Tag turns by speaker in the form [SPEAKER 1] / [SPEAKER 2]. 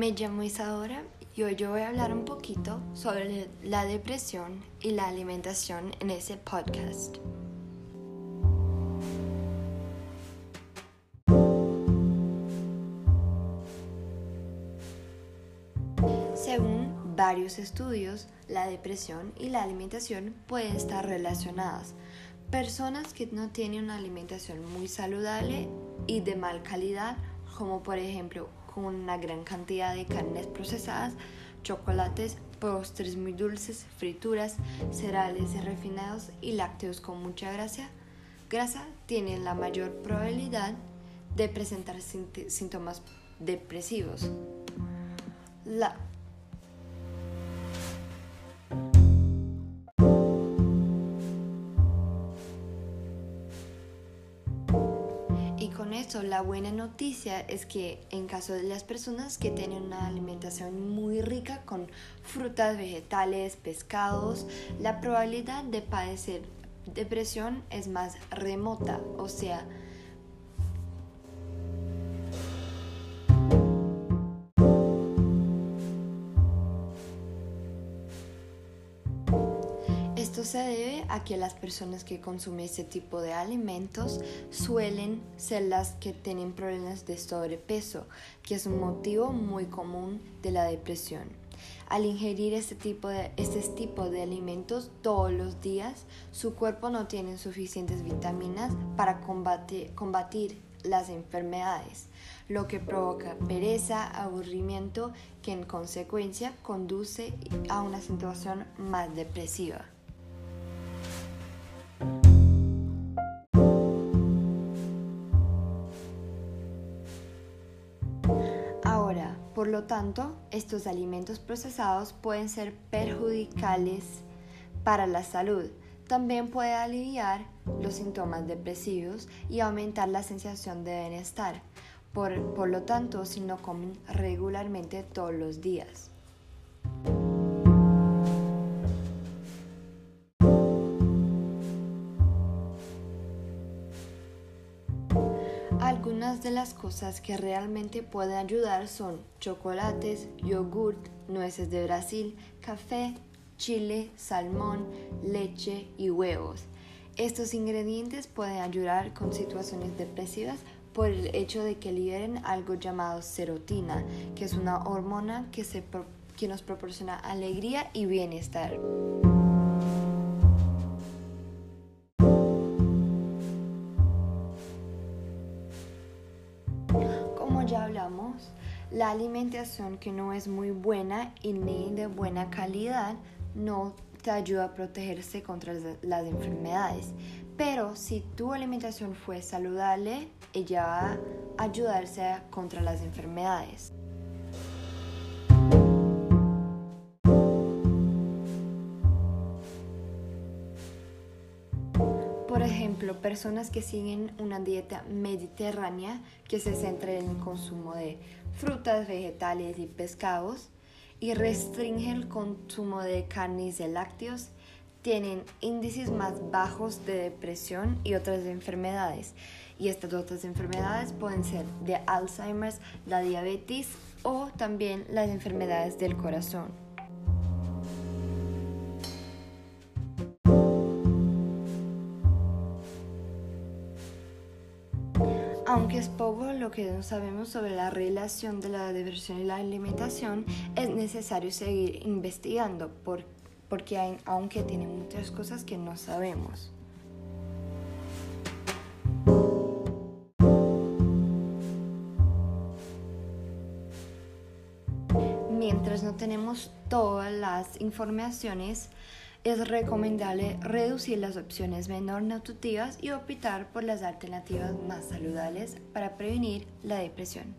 [SPEAKER 1] Me llamo Isadora y hoy yo voy a hablar un poquito sobre la depresión y la alimentación en ese podcast. Según varios estudios, la depresión y la alimentación pueden estar relacionadas. Personas que no tienen una alimentación muy saludable y de mal calidad, como por ejemplo con una gran cantidad de carnes procesadas, chocolates, postres muy dulces, frituras, cereales refinados y lácteos con mucha grasa, grasa tienen la mayor probabilidad de presentar síntomas depresivos. La la buena noticia es que en caso de las personas que tienen una alimentación muy rica con frutas, vegetales, pescados, la probabilidad de padecer depresión es más remota, o sea, Esto se debe a que las personas que consumen este tipo de alimentos suelen ser las que tienen problemas de sobrepeso, que es un motivo muy común de la depresión. Al ingerir este tipo de, este tipo de alimentos todos los días, su cuerpo no tiene suficientes vitaminas para combatir, combatir las enfermedades, lo que provoca pereza, aburrimiento, que en consecuencia conduce a una situación más depresiva. Por lo tanto, estos alimentos procesados pueden ser perjudiciales para la salud. También puede aliviar los síntomas depresivos y aumentar la sensación de bienestar. Por, por lo tanto, si no comen regularmente todos los días. De las cosas que realmente pueden ayudar son chocolates, yogurt, nueces de Brasil, café, chile, salmón, leche y huevos. Estos ingredientes pueden ayudar con situaciones depresivas por el hecho de que liberen algo llamado serotina, que es una hormona que, que nos proporciona alegría y bienestar. Ya hablamos, la alimentación que no es muy buena y ni de buena calidad no te ayuda a protegerse contra las enfermedades. Pero si tu alimentación fue saludable, ella va a ayudarse contra las enfermedades. Por ejemplo, personas que siguen una dieta mediterránea que se centra en el consumo de frutas, vegetales y pescados y restringe el consumo de carnes y lácteos, tienen índices más bajos de depresión y otras enfermedades. Y estas otras enfermedades pueden ser de Alzheimer, la diabetes o también las enfermedades del corazón. Aunque es poco lo que no sabemos sobre la relación de la diversión y la alimentación, es necesario seguir investigando porque hay, aunque tiene muchas cosas que no sabemos. Mientras no tenemos todas las informaciones, es recomendable reducir las opciones menor nutritivas y optar por las alternativas más saludables para prevenir la depresión.